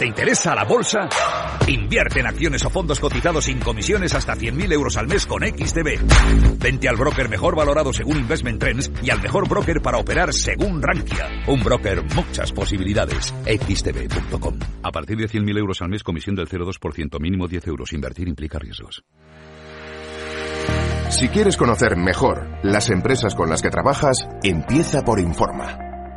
¿Te interesa la bolsa? Invierte en acciones o fondos cotizados sin comisiones hasta 100.000 euros al mes con XTB. Vente al broker mejor valorado según Investment Trends y al mejor broker para operar según Rankia. Un broker, muchas posibilidades. XTB.com. A partir de 100.000 euros al mes, comisión del 0,2%, mínimo 10 euros. Invertir implica riesgos. Si quieres conocer mejor las empresas con las que trabajas, empieza por Informa.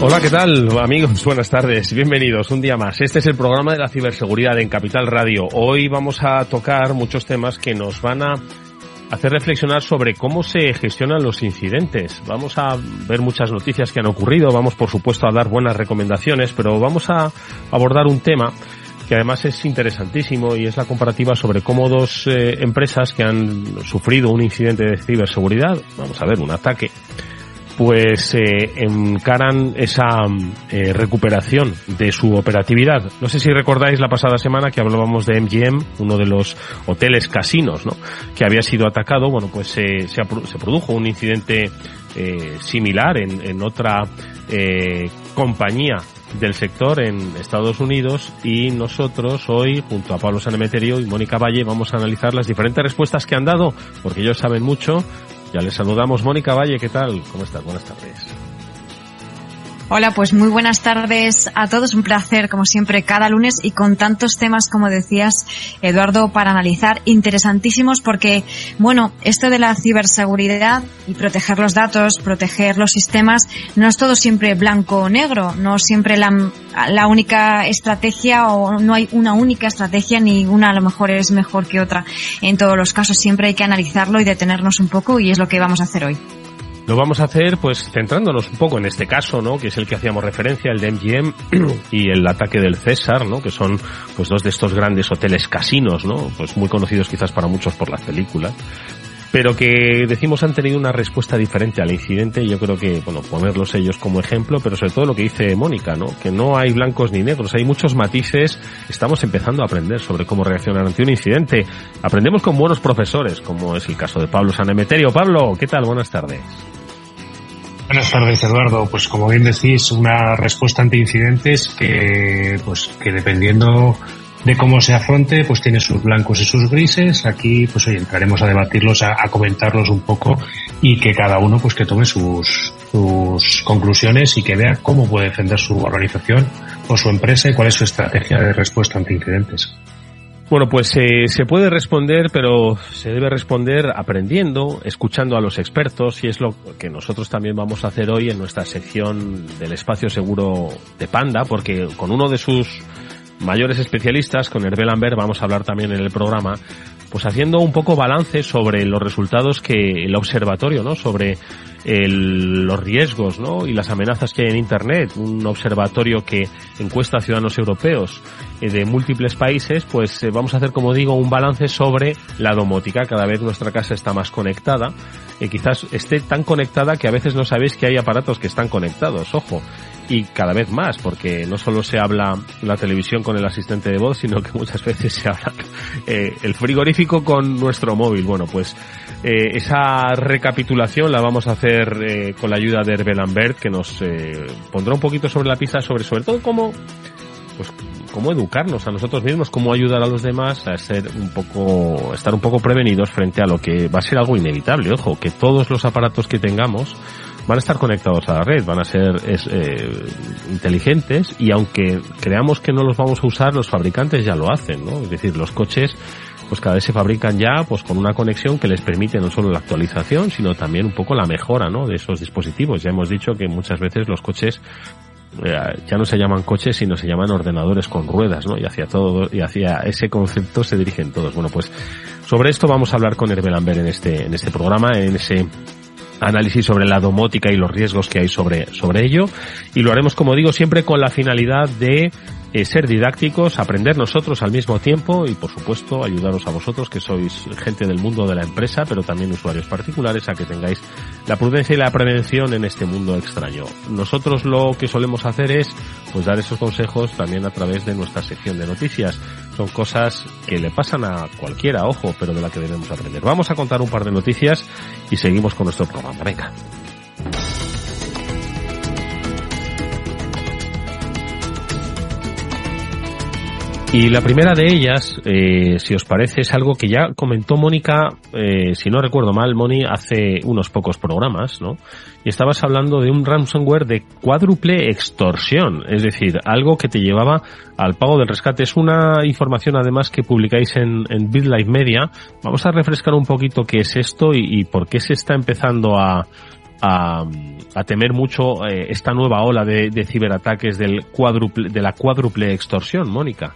Hola, ¿qué tal amigos? Buenas tardes, bienvenidos un día más. Este es el programa de la ciberseguridad en Capital Radio. Hoy vamos a tocar muchos temas que nos van a hacer reflexionar sobre cómo se gestionan los incidentes. Vamos a ver muchas noticias que han ocurrido, vamos por supuesto a dar buenas recomendaciones, pero vamos a abordar un tema que además es interesantísimo y es la comparativa sobre cómo dos eh, empresas que han sufrido un incidente de ciberseguridad, vamos a ver, un ataque, pues eh, encaran esa eh, recuperación de su operatividad. No sé si recordáis la pasada semana que hablábamos de MGM, uno de los hoteles casinos, ¿no? Que había sido atacado. Bueno, pues se, se, produjo un incidente eh, similar en, en otra eh, compañía del sector en Estados Unidos y nosotros hoy, junto a Pablo Sanemeterio y Mónica Valle, vamos a analizar las diferentes respuestas que han dado, porque ellos saben mucho ya les saludamos. Mónica Valle, ¿qué tal? ¿Cómo estás? Buenas tardes. Hola, pues muy buenas tardes a todos. Un placer, como siempre, cada lunes y con tantos temas, como decías, Eduardo, para analizar, interesantísimos porque, bueno, esto de la ciberseguridad y proteger los datos, proteger los sistemas, no es todo siempre blanco o negro, no siempre la, la única estrategia o no hay una única estrategia ni una a lo mejor es mejor que otra. En todos los casos siempre hay que analizarlo y detenernos un poco y es lo que vamos a hacer hoy. Lo vamos a hacer pues centrándonos un poco en este caso, ¿no? Que es el que hacíamos referencia, el de MGM y el ataque del César, ¿no? Que son pues dos de estos grandes hoteles casinos, ¿no? Pues muy conocidos quizás para muchos por las películas. Pero que decimos han tenido una respuesta diferente al incidente y yo creo que, bueno, ponerlos ellos como ejemplo, pero sobre todo lo que dice Mónica, ¿no? Que no hay blancos ni negros, hay muchos matices. Estamos empezando a aprender sobre cómo reaccionar ante un incidente. Aprendemos con buenos profesores, como es el caso de Pablo Sanemeterio. Pablo, ¿qué tal? Buenas tardes. Buenas tardes, Eduardo. Pues como bien decís, una respuesta ante incidentes que, pues, que dependiendo de cómo se afronte, pues tiene sus blancos y sus grises. Aquí, pues hoy entraremos a debatirlos, a, comentarlos un poco y que cada uno, pues que tome sus, sus conclusiones y que vea cómo puede defender su organización o su empresa y cuál es su estrategia de respuesta ante incidentes. Bueno, pues eh, se puede responder, pero se debe responder aprendiendo, escuchando a los expertos, y es lo que nosotros también vamos a hacer hoy en nuestra sección del espacio seguro de Panda, porque con uno de sus mayores especialistas, con Hervé Lambert, vamos a hablar también en el programa, pues haciendo un poco balance sobre los resultados que el observatorio, ¿no? Sobre el, los riesgos, ¿no? Y las amenazas que hay en Internet. Un observatorio que encuesta a ciudadanos europeos eh, de múltiples países, pues eh, vamos a hacer, como digo, un balance sobre la domótica. Cada vez nuestra casa está más conectada. y quizás esté tan conectada que a veces no sabéis que hay aparatos que están conectados, ojo y cada vez más, porque no solo se habla la televisión con el asistente de voz, sino que muchas veces se habla eh, el frigorífico con nuestro móvil. Bueno, pues eh, esa recapitulación la vamos a hacer eh, con la ayuda de Hervé Lambert, que nos eh, pondrá un poquito sobre la pista sobre sobre todo cómo pues cómo educarnos a nosotros mismos, cómo ayudar a los demás a ser un poco, estar un poco prevenidos frente a lo que va a ser algo inevitable. Ojo, que todos los aparatos que tengamos van a estar conectados a la red, van a ser es, eh, inteligentes y aunque creamos que no los vamos a usar, los fabricantes ya lo hacen, ¿no? Es decir, los coches pues cada vez se fabrican ya pues con una conexión que les permite no solo la actualización, sino también un poco la mejora, ¿no? de esos dispositivos. Ya hemos dicho que muchas veces los coches ya no se llaman coches, sino se llaman ordenadores con ruedas, ¿no? Y hacia todo, y hacia ese concepto se dirigen todos. Bueno, pues Sobre esto vamos a hablar con Hervé Lambert en este, en este programa, en ese análisis sobre la domótica y los riesgos que hay sobre, sobre ello. Y lo haremos, como digo, siempre con la finalidad de eh, ser didácticos, aprender nosotros al mismo tiempo y, por supuesto, ayudaros a vosotros, que sois gente del mundo de la empresa, pero también usuarios particulares, a que tengáis la prudencia y la prevención en este mundo extraño. Nosotros lo que solemos hacer es, pues, dar esos consejos también a través de nuestra sección de noticias. Son cosas que le pasan a cualquiera, ojo, pero de la que debemos aprender. Vamos a contar un par de noticias y seguimos con nuestro programa. Venga. Y la primera de ellas, eh, si os parece, es algo que ya comentó Mónica, eh, si no recuerdo mal, Moni, hace unos pocos programas, ¿no? Y estabas hablando de un ransomware de cuádruple extorsión, es decir, algo que te llevaba al pago del rescate. Es una información además que publicáis en, en BitLife Media. Vamos a refrescar un poquito qué es esto y, por qué se está empezando a, a, a, temer mucho eh, esta nueva ola de, de ciberataques del cuádruple, de la cuádruple extorsión, Mónica.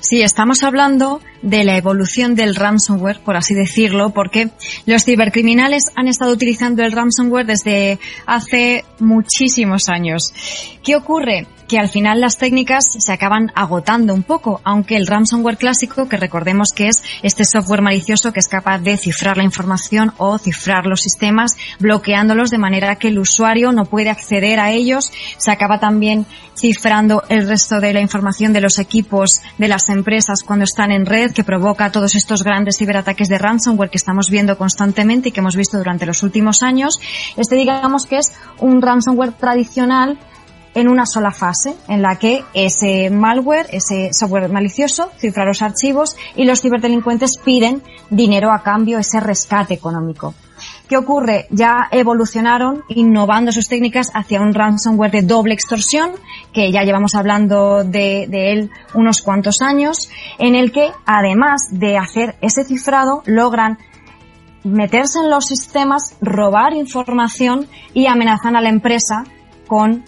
Sí, estamos hablando de la evolución del ransomware, por así decirlo, porque los cibercriminales han estado utilizando el ransomware desde hace muchísimos años. ¿Qué ocurre? que al final las técnicas se acaban agotando un poco, aunque el ransomware clásico, que recordemos que es este software malicioso que es capaz de cifrar la información o cifrar los sistemas, bloqueándolos de manera que el usuario no puede acceder a ellos, se acaba también cifrando el resto de la información de los equipos de las empresas cuando están en red, que provoca todos estos grandes ciberataques de ransomware que estamos viendo constantemente y que hemos visto durante los últimos años. Este digamos que es un ransomware tradicional en una sola fase, en la que ese malware, ese software malicioso, cifra los archivos y los ciberdelincuentes piden dinero a cambio, ese rescate económico. ¿Qué ocurre? Ya evolucionaron innovando sus técnicas hacia un ransomware de doble extorsión, que ya llevamos hablando de, él unos cuantos años, en el que además de hacer ese cifrado logran meterse en los sistemas, robar información y amenazan a la empresa con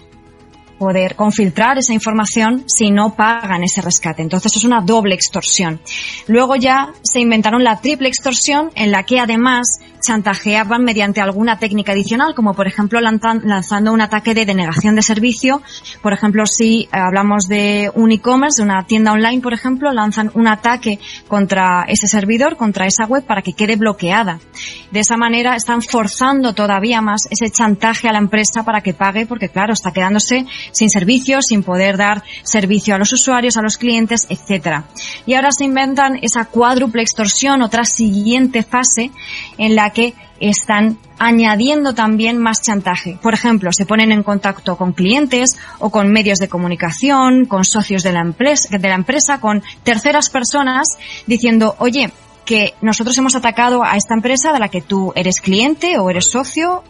poder confiltrar esa información si no pagan ese rescate. Entonces es una doble extorsión. Luego ya se inventaron la triple extorsión en la que además chantajeaban mediante alguna técnica adicional, como por ejemplo lanzando un ataque de denegación de servicio. Por ejemplo, si hablamos de un e-commerce, de una tienda online, por ejemplo, lanzan un ataque contra ese servidor, contra esa web, para que quede bloqueada. De esa manera están forzando todavía más ese chantaje a la empresa para que pague, porque claro, está quedándose sin servicios, sin poder dar servicio a los usuarios, a los clientes, etcétera. Y ahora se inventan esa cuádruple extorsión, otra siguiente fase en la que están añadiendo también más chantaje. Por ejemplo, se ponen en contacto con clientes o con medios de comunicación, con socios de la empresa, de la empresa con terceras personas diciendo, oye, que nosotros hemos atacado a esta empresa de la que tú eres cliente o eres socio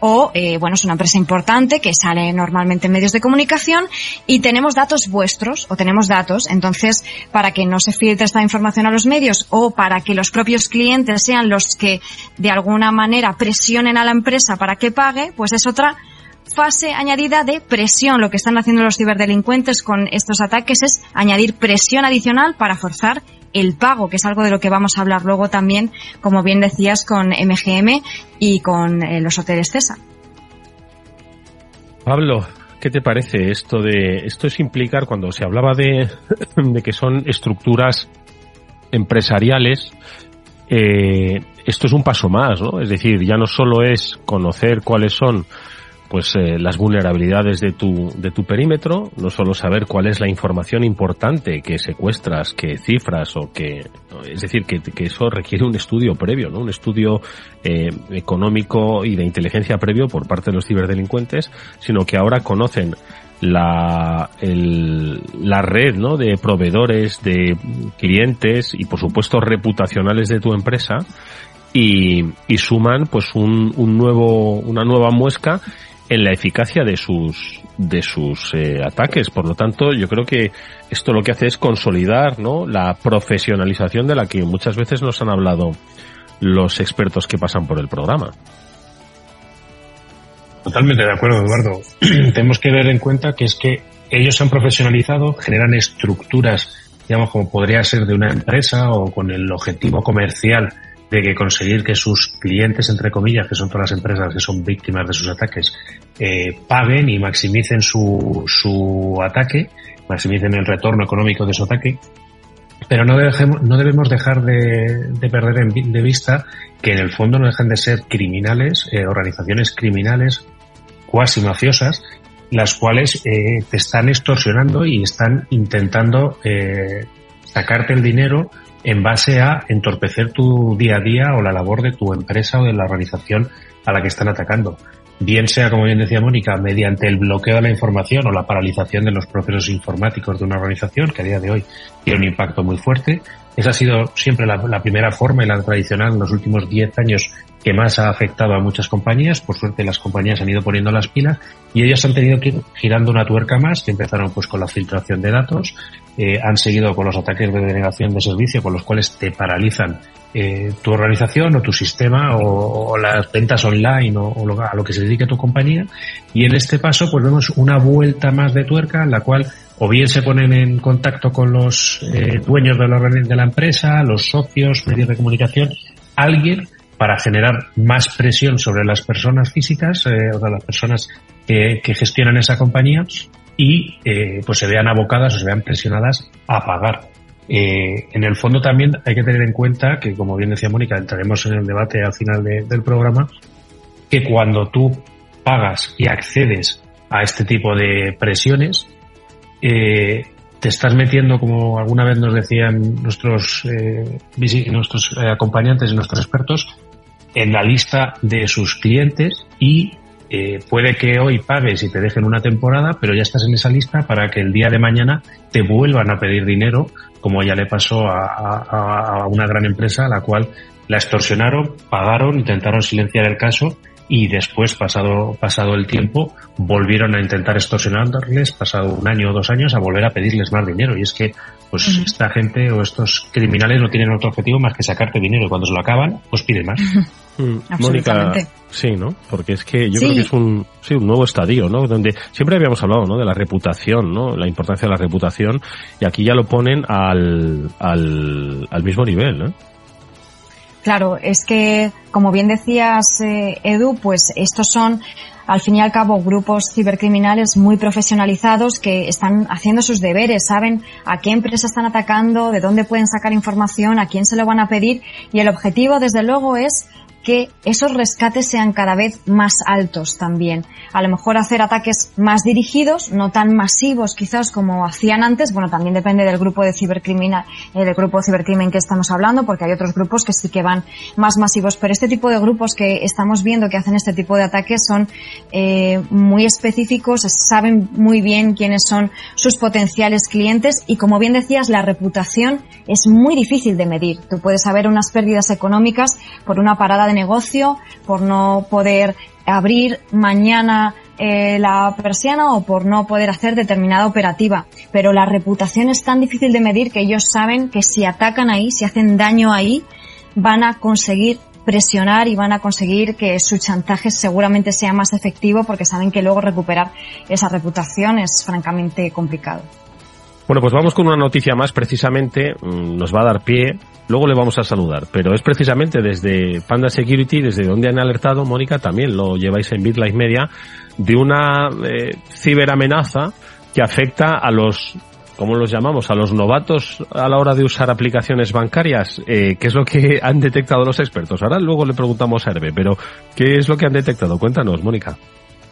o, eh, bueno, es una empresa importante que sale normalmente en medios de comunicación y tenemos datos vuestros o tenemos datos. Entonces, para que no se filtre esta información a los medios o para que los propios clientes sean los que de alguna manera presionen a la empresa para que pague, pues es otra fase añadida de presión. Lo que están haciendo los ciberdelincuentes con estos ataques es añadir presión adicional para forzar el pago, que es algo de lo que vamos a hablar luego también, como bien decías, con MGM y con eh, los hoteles CESA. Pablo, ¿qué te parece esto de esto es implicar cuando se hablaba de, de que son estructuras empresariales? Eh, esto es un paso más, ¿no? Es decir, ya no solo es conocer cuáles son pues eh, las vulnerabilidades de tu de tu perímetro, no solo saber cuál es la información importante que secuestras, que cifras o que es decir que, que eso requiere un estudio previo, ¿no? Un estudio eh, económico y de inteligencia previo por parte de los ciberdelincuentes, sino que ahora conocen la, el, la red ¿no? de proveedores, de clientes y por supuesto reputacionales de tu empresa y, y suman pues un, un nuevo, una nueva muesca en la eficacia de sus de sus eh, ataques. Por lo tanto, yo creo que esto lo que hace es consolidar ¿no? la profesionalización de la que muchas veces nos han hablado los expertos que pasan por el programa. Totalmente de acuerdo, Eduardo. Tenemos que ver en cuenta que es que ellos se han profesionalizado, generan estructuras digamos, como podría ser de una empresa o con el objetivo comercial de que conseguir que sus clientes, entre comillas, que son todas las empresas que son víctimas de sus ataques, eh, paguen y maximicen su, su ataque, maximicen el retorno económico de su ataque, pero no, dejemos, no debemos dejar de, de perder de vista que en el fondo no dejan de ser criminales, eh, organizaciones criminales, cuasi mafiosas, las cuales eh, te están extorsionando y están intentando eh, sacarte el dinero en base a entorpecer tu día a día o la labor de tu empresa o de la organización a la que están atacando. Bien sea, como bien decía Mónica, mediante el bloqueo de la información o la paralización de los procesos informáticos de una organización, que a día de hoy tiene un impacto muy fuerte. Esa ha sido siempre la, primera forma y la tradicional en los últimos 10 años que más ha afectado a muchas compañías. Por suerte las compañías han ido poniendo las pilas y ellas han tenido que ir girando una tuerca más, que empezaron pues con la filtración de datos, eh, han seguido con los ataques de denegación de servicio, con los cuales te paralizan eh, tu organización o tu sistema o, las ventas online o, a lo que se dedique tu compañía. Y en este paso pues vemos una vuelta más de tuerca en la cual o bien se ponen en contacto con los eh, dueños de la, de la empresa, los socios, medios de comunicación, alguien para generar más presión sobre las personas físicas eh, o de las personas que, que, gestionan esa compañía y eh, pues se vean abocadas o se vean presionadas a pagar. Eh, en el fondo también hay que tener en cuenta que, como bien decía Mónica, entraremos en el debate al final de, del programa, que cuando tú pagas y accedes a este tipo de presiones, eh, te estás metiendo, como alguna vez nos decían nuestros, eh, nuestros eh, acompañantes y nuestros expertos, en la lista de sus clientes y eh, puede que hoy pagues y te dejen una temporada, pero ya estás en esa lista para que el día de mañana te vuelvan a pedir dinero, como ya le pasó a, a, a una gran empresa a la cual la extorsionaron, pagaron, intentaron silenciar el caso y después, pasado, pasado el tiempo, volvieron a intentar extorsionarles, pasado un año o dos años, a volver a pedirles más dinero. Y es que, pues, uh -huh. esta gente o estos criminales no tienen otro objetivo más que sacarte dinero y cuando se lo acaban, pues piden más. Mm, Mónica, sí, ¿no? Porque es que yo sí. creo que es un, sí, un nuevo estadio, ¿no? Donde siempre habíamos hablado, ¿no? De la reputación, ¿no? La importancia de la reputación y aquí ya lo ponen al, al, al mismo nivel, ¿no? Claro, es que, como bien decías, eh, Edu, pues estos son, al fin y al cabo, grupos cibercriminales muy profesionalizados que están haciendo sus deberes, saben a qué empresa están atacando, de dónde pueden sacar información, a quién se lo van a pedir, y el objetivo, desde luego, es que esos rescates sean cada vez más altos también. A lo mejor hacer ataques más dirigidos, no tan masivos quizás como hacían antes. Bueno, también depende del grupo de cibercriminal, eh, del grupo cibercrimen que estamos hablando, porque hay otros grupos que sí que van más masivos. Pero este tipo de grupos que estamos viendo que hacen este tipo de ataques son eh, muy específicos, saben muy bien quiénes son sus potenciales clientes y como bien decías, la reputación es muy difícil de medir. Tú puedes saber unas pérdidas económicas por una parada de negocio, por no poder abrir mañana eh, la persiana o por no poder hacer determinada operativa. Pero la reputación es tan difícil de medir que ellos saben que si atacan ahí, si hacen daño ahí, van a conseguir presionar y van a conseguir que su chantaje seguramente sea más efectivo porque saben que luego recuperar esa reputación es francamente complicado. Bueno, pues vamos con una noticia más, precisamente mm, nos va a dar pie, luego le vamos a saludar, pero es precisamente desde Panda Security, desde donde han alertado, Mónica, también lo lleváis en BitLife Media, de una eh, ciberamenaza que afecta a los ¿cómo los llamamos? A los novatos a la hora de usar aplicaciones bancarias. Eh, ¿Qué es lo que han detectado los expertos? Ahora luego le preguntamos a Herbe, pero ¿qué es lo que han detectado? Cuéntanos, Mónica.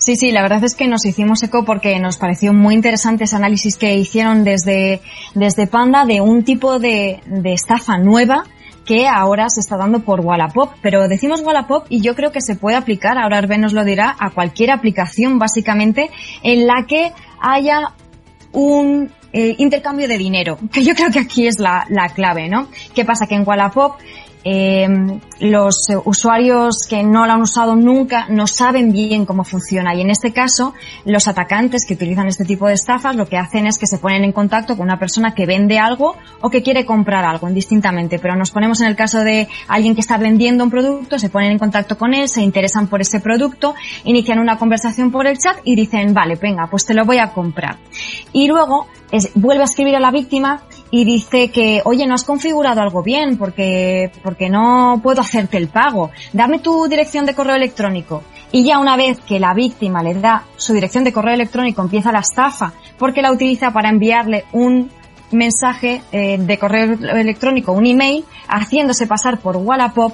Sí, sí, la verdad es que nos hicimos eco porque nos pareció muy interesante ese análisis que hicieron desde, desde Panda de un tipo de, de estafa nueva que ahora se está dando por Wallapop, pero decimos Wallapop y yo creo que se puede aplicar, ahora Arben nos lo dirá, a cualquier aplicación básicamente en la que haya un eh, intercambio de dinero, que yo creo que aquí es la, la clave, ¿no? ¿Qué pasa? Que en Wallapop eh, los usuarios que no lo han usado nunca no saben bien cómo funciona y en este caso los atacantes que utilizan este tipo de estafas lo que hacen es que se ponen en contacto con una persona que vende algo o que quiere comprar algo indistintamente pero nos ponemos en el caso de alguien que está vendiendo un producto se ponen en contacto con él se interesan por ese producto inician una conversación por el chat y dicen vale venga pues te lo voy a comprar y luego vuelve a escribir a la víctima y dice que, oye, no has configurado algo bien porque, porque no puedo hacerte el pago. Dame tu dirección de correo electrónico. Y ya una vez que la víctima le da su dirección de correo electrónico empieza la estafa porque la utiliza para enviarle un mensaje eh, de correo electrónico, un email, haciéndose pasar por Wallapop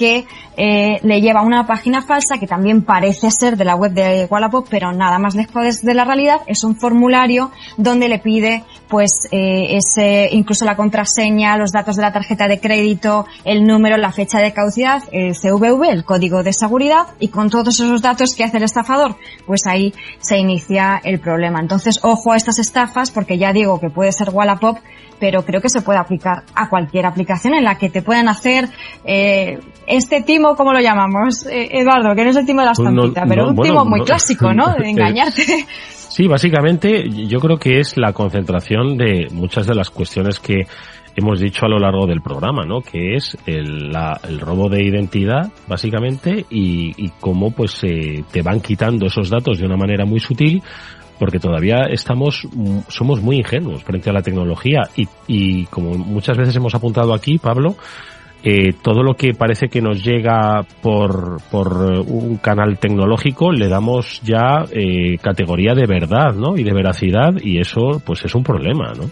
que eh, le lleva a una página falsa que también parece ser de la web de Wallapop, pero nada más lejos de la realidad. Es un formulario donde le pide, pues, eh, ese, incluso la contraseña, los datos de la tarjeta de crédito, el número, la fecha de caducidad, el CVV, el código de seguridad, y con todos esos datos que hace el estafador, pues ahí se inicia el problema. Entonces, ojo a estas estafas, porque ya digo que puede ser Wallapop, pero creo que se puede aplicar a cualquier aplicación en la que te puedan hacer eh, este timo, ¿cómo lo llamamos? Eh, Eduardo, que no es el timo de la estampita, pero un timo muy clásico, ¿no? De engañarte. Sí, básicamente yo creo que es la concentración de muchas de las cuestiones que hemos dicho a lo largo del programa, ¿no? Que es el, el robo de identidad, básicamente, y, y cómo pues se te van quitando esos datos de una manera muy sutil porque todavía estamos, somos muy ingenuos frente a la tecnología y, y como muchas veces hemos apuntado aquí, Pablo, eh, todo lo que parece que nos llega por, por un canal tecnológico le damos ya eh, categoría de verdad, ¿no? Y de veracidad y eso pues es un problema, ¿no?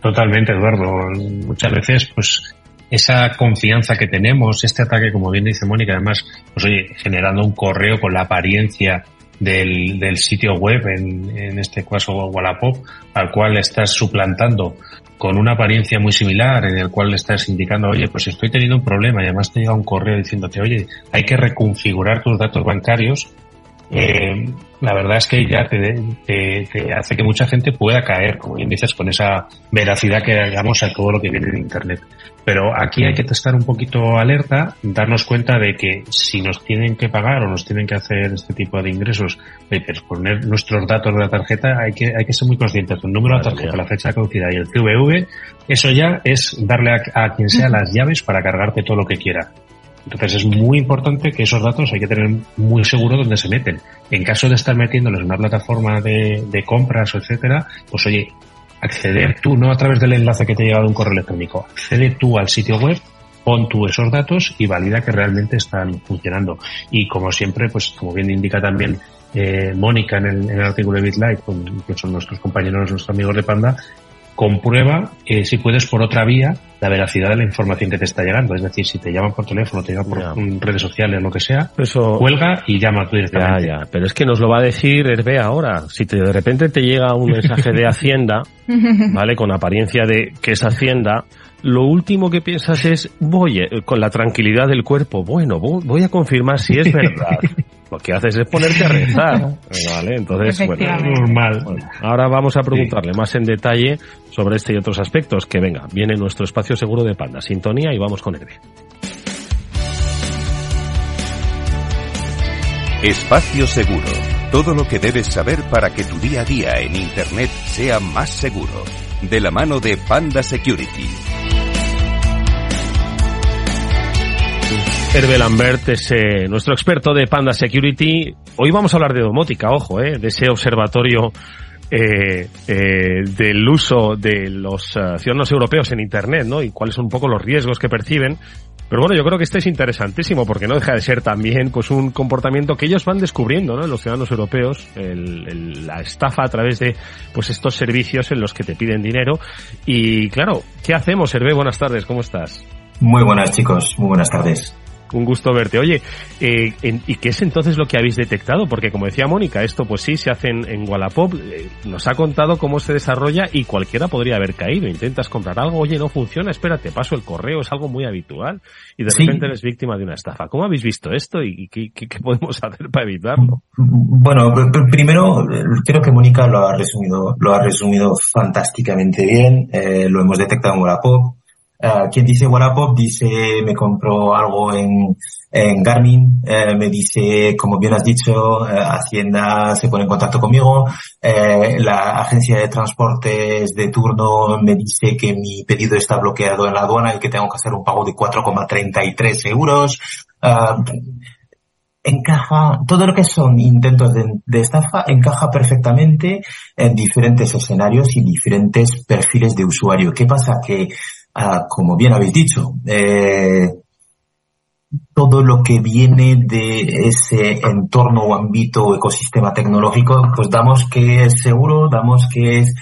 Totalmente, Eduardo. Muchas veces pues esa confianza que tenemos, este ataque, como bien dice Mónica, además, pues oye, generando un correo con la apariencia del, del sitio web, en, en este caso Wallapop, al cual estás suplantando con una apariencia muy similar en el cual le estás indicando, oye, pues estoy teniendo un problema y además te llega un correo diciéndote, oye, hay que reconfigurar tus datos bancarios eh, la verdad es que ya te, hace que mucha gente pueda caer, como bien dices, con esa veracidad que hagamos a todo lo que viene en Internet. Pero aquí hay que estar un poquito alerta, darnos cuenta de que si nos tienen que pagar o nos tienen que hacer este tipo de ingresos, pues poner nuestros datos de la tarjeta, hay que, hay que ser muy conscientes. El número de la tarjeta, la fecha de caducidad y el CVV, eso ya es darle a quien sea las llaves para cargarte todo lo que quiera. Entonces es muy importante que esos datos hay que tener muy seguro dónde se meten. En caso de estar metiéndolos en una plataforma de, compras o etcétera, pues oye, acceder tú, no a través del enlace que te ha llegado un correo electrónico, accede tú al sitio web, pon tú esos datos y valida que realmente están funcionando. Y como siempre, pues como bien indica también eh, Mónica en el, en el, artículo de BitLight, que son nuestros compañeros, nuestros amigos de Panda, comprueba eh, si puedes por otra vía la veracidad de la información que te está llegando. Es decir, si te llaman por teléfono, te llaman por redes sociales, lo que sea, Eso... cuelga y llama tú directamente. Ya, ya. Pero es que nos lo va a decir Hervé ahora. Si te, de repente te llega un mensaje de Hacienda, ¿vale? Con apariencia de que es Hacienda, lo último que piensas es, voy, eh, con la tranquilidad del cuerpo, bueno, voy a confirmar si es verdad. lo que haces es ponerte a rezar. ¿Vale? Entonces, bueno, normal. ahora vamos a preguntarle más en detalle sobre este y otros aspectos. Que venga, viene nuestro espacio seguro de Panda. Sintonía y vamos con Hervé. Espacio Seguro. Todo lo que debes saber para que tu día a día en Internet sea más seguro. De la mano de Panda Security. Hervé Lambert es eh, nuestro experto de Panda Security. Hoy vamos a hablar de domótica, ojo, eh, de ese observatorio eh, eh, del uso de los uh, ciudadanos europeos en Internet, ¿no? Y cuáles son un poco los riesgos que perciben. Pero bueno, yo creo que este es interesantísimo porque no deja de ser también pues un comportamiento que ellos van descubriendo, ¿no? Los ciudadanos europeos, la estafa a través de pues estos servicios en los que te piden dinero. Y claro, ¿qué hacemos, Hervé? Buenas tardes, ¿cómo estás? Muy buenas chicos, muy buenas tardes. Un gusto verte. Oye, eh, en, ¿y qué es entonces lo que habéis detectado? Porque como decía Mónica, esto pues sí se hace en, en Wallapop. Eh, nos ha contado cómo se desarrolla y cualquiera podría haber caído. Intentas comprar algo, oye, no funciona, espérate, paso el correo, es algo muy habitual. Y de repente eres víctima de una estafa. ¿Cómo habéis visto esto y qué, qué, qué podemos hacer para evitarlo? Bueno, primero creo que Mónica lo ha resumido, lo ha resumido fantásticamente bien. Eh, lo hemos detectado en Wallapop Uh, quien dice Wallapop dice me compró algo en, Garmin, eh, me dice, como bien has dicho, eh, Hacienda se pone en contacto conmigo, eh, la agencia de transportes de turno me dice que mi pedido está bloqueado en la aduana y que tengo que hacer un pago de 4,33 euros. Uh, encaja, todo lo que son intentos de, estafa encaja perfectamente en diferentes escenarios y diferentes perfiles de usuario. ¿Qué pasa? Que, como bien habéis dicho, eh, todo lo que viene de ese entorno o ámbito o ecosistema tecnológico, pues damos que es seguro, damos que es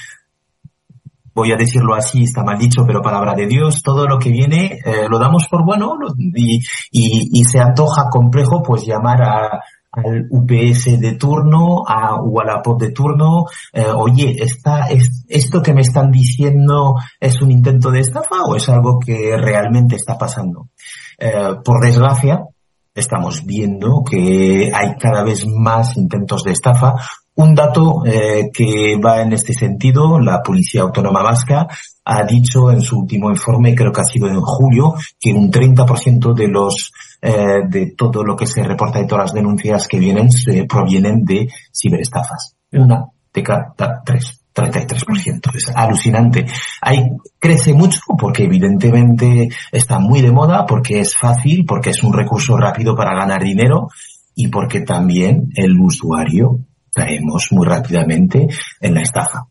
voy a decirlo así, está mal dicho, pero palabra de Dios, todo lo que viene eh, lo damos por bueno y, y, se antoja complejo pues llamar a, al UPS de turno, a, o a la POP de turno, eh, oye, está, es, ¿esto que me están diciendo es un intento de estafa o es algo que realmente está pasando? Eh, por desgracia, estamos viendo que hay cada vez más intentos de estafa un dato eh, que va en este sentido, la Policía Autónoma Vasca ha dicho en su último informe, creo que ha sido en julio, que un 30% de los eh, de todo lo que se reporta de todas las denuncias que vienen provienen de ciberestafas. Una de cada tres. 33%. Es alucinante. Ahí crece mucho porque evidentemente está muy de moda, porque es fácil, porque es un recurso rápido para ganar dinero y porque también el usuario caemos muy rápidamente en la estafa.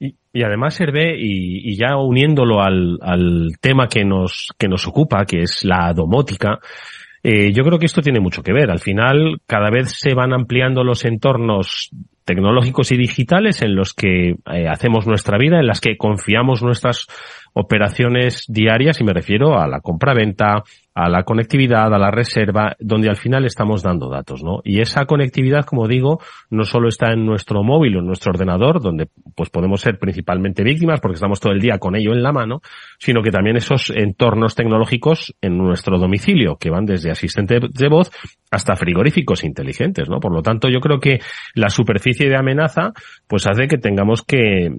Y, además, Hervé, y, y ya uniéndolo al, al, tema que nos, que nos ocupa, que es la domótica, eh, yo creo que esto tiene mucho que ver. Al final, cada vez se van ampliando los entornos tecnológicos y digitales en los que eh, hacemos nuestra vida, en las que confiamos nuestras operaciones diarias, y me refiero a la compra-venta, a la conectividad, a la reserva, donde al final estamos dando datos, ¿no? Y esa conectividad, como digo, no solo está en nuestro móvil o en nuestro ordenador, donde pues podemos ser principalmente víctimas porque estamos todo el día con ello en la mano, sino que también esos entornos tecnológicos en nuestro domicilio, que van desde asistentes de voz hasta frigoríficos inteligentes, ¿no? Por lo tanto, yo creo que la superficie de amenaza, pues hace que tengamos que,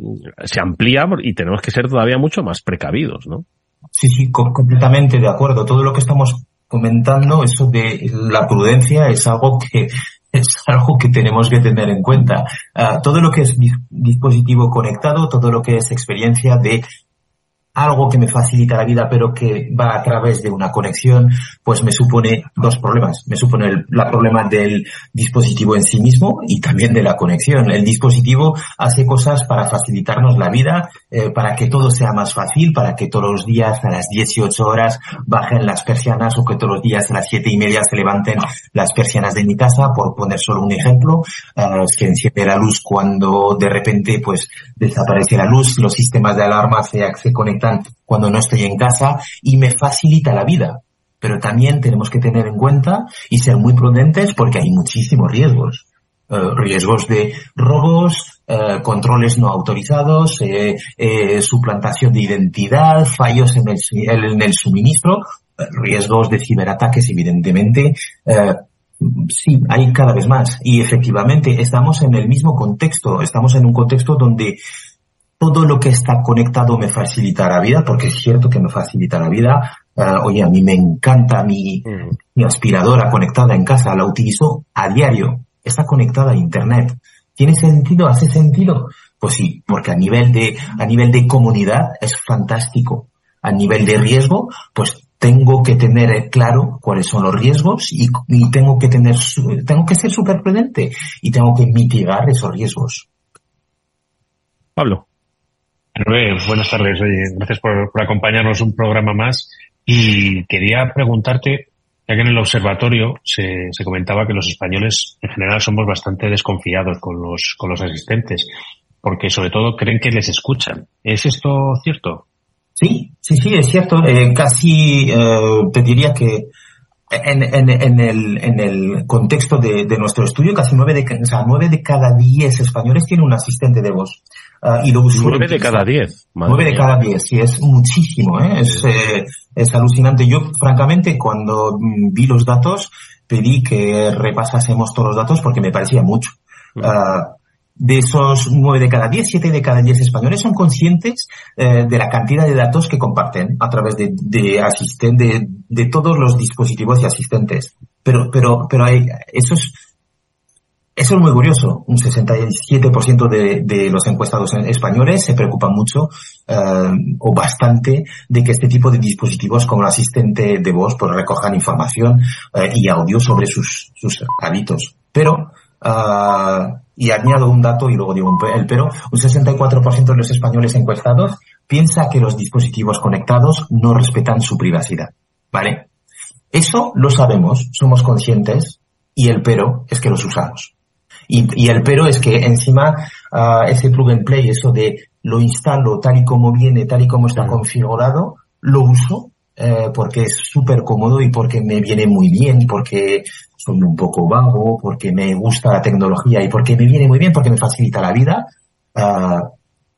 se amplía y tenemos que ser todavía mucho más precavidos, ¿no? Sí, sí, completamente de acuerdo. Todo lo que estamos comentando, eso de la prudencia es algo que es algo que tenemos que tener en cuenta. Uh, todo lo que es dispositivo conectado, todo lo que es experiencia de algo que me facilita la vida pero que va a través de una conexión, pues me supone dos problemas. Me supone el problema del dispositivo en sí mismo y también de la conexión. El dispositivo hace cosas para facilitarnos la vida, eh, para que todo sea más fácil, para que todos los días a las 18 horas bajen las persianas o que todos los días a las siete y media se levanten las persianas de mi casa, por poner solo un ejemplo, uh, que enciende la luz cuando de repente pues desaparece la luz, los sistemas de alarma se, se conectan cuando no estoy en casa y me facilita la vida. Pero también tenemos que tener en cuenta y ser muy prudentes porque hay muchísimos riesgos. Eh, riesgos de robos, eh, controles no autorizados, eh, suplantación de identidad, fallos en el, en el suministro, riesgos de ciberataques, evidentemente. sí, hay cada vez más. Y efectivamente, estamos en el mismo contexto. Estamos en un contexto donde todo lo que está conectado me facilita la vida, porque es cierto que me facilita la vida. Uh, oye, a mí me encanta mi, mm. mi, aspiradora conectada en casa, la utilizo a diario, está conectada a internet. ¿Tiene sentido? ¿Hace sentido? Pues sí, porque a nivel de, a nivel de comunidad es fantástico. A nivel de riesgo, pues tengo que tener claro cuáles son los riesgos y, y tengo que tener, tengo que ser súper prudente y tengo que mitigar esos riesgos. Pablo buenas tardes. gracias por, acompañarnos un programa más. Y quería preguntarte, ya que en el observatorio se, comentaba que los españoles en general somos bastante desconfiados con los, con los asistentes, porque sobre todo creen que les escuchan. ¿Es esto cierto? Sí, sí, sí, es cierto. Eh, casi eh, te diría que en, en, en, el, en el contexto de, de nuestro estudio, casi nueve de, o sea, nueve de cada diez españoles tienen un asistente de voz. Uh, y lo nueve de cada diez. Nueve de cada diez, sí, es muchísimo, ¿eh? es, eh, es alucinante. Yo, francamente, cuando mm, vi los datos, pedí que repasásemos todos los datos porque me parecía mucho. Uh, de esos nueve de cada diez, siete de cada diez españoles son conscientes eh, de la cantidad de datos que comparten a través de, de, de, de todos los dispositivos y asistentes. Pero, pero, pero hay, esos eso es muy curioso. Un 67% de, de los encuestados españoles se preocupan mucho eh, o bastante de que este tipo de dispositivos como el asistente de voz pues recojan información eh, y audio sobre sus, hábitos. Pero, uh, y añado un dato y luego digo el pero, un 64% de los españoles encuestados piensa que los dispositivos conectados no respetan su privacidad. ¿Vale? Eso lo sabemos, somos conscientes y el pero es que los usamos. Y, y el pero es que encima uh, ese plug and play, eso de lo instalo tal y como viene, tal y como está configurado, lo uso eh, porque es súper cómodo y porque me viene muy bien, porque soy un poco vago, porque me gusta la tecnología y porque me viene muy bien, porque me facilita la vida. Uh,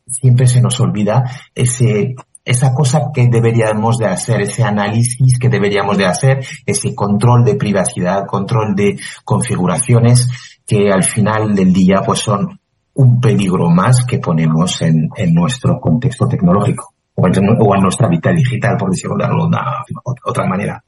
siempre se nos olvida ese esa cosa que deberíamos de hacer, ese análisis que deberíamos de hacer, ese control de privacidad, control de configuraciones que al final del día pues son un peligro más que ponemos en, en nuestro contexto tecnológico o en, o en, nuestra vida digital, por decirlo de alguna otra manera.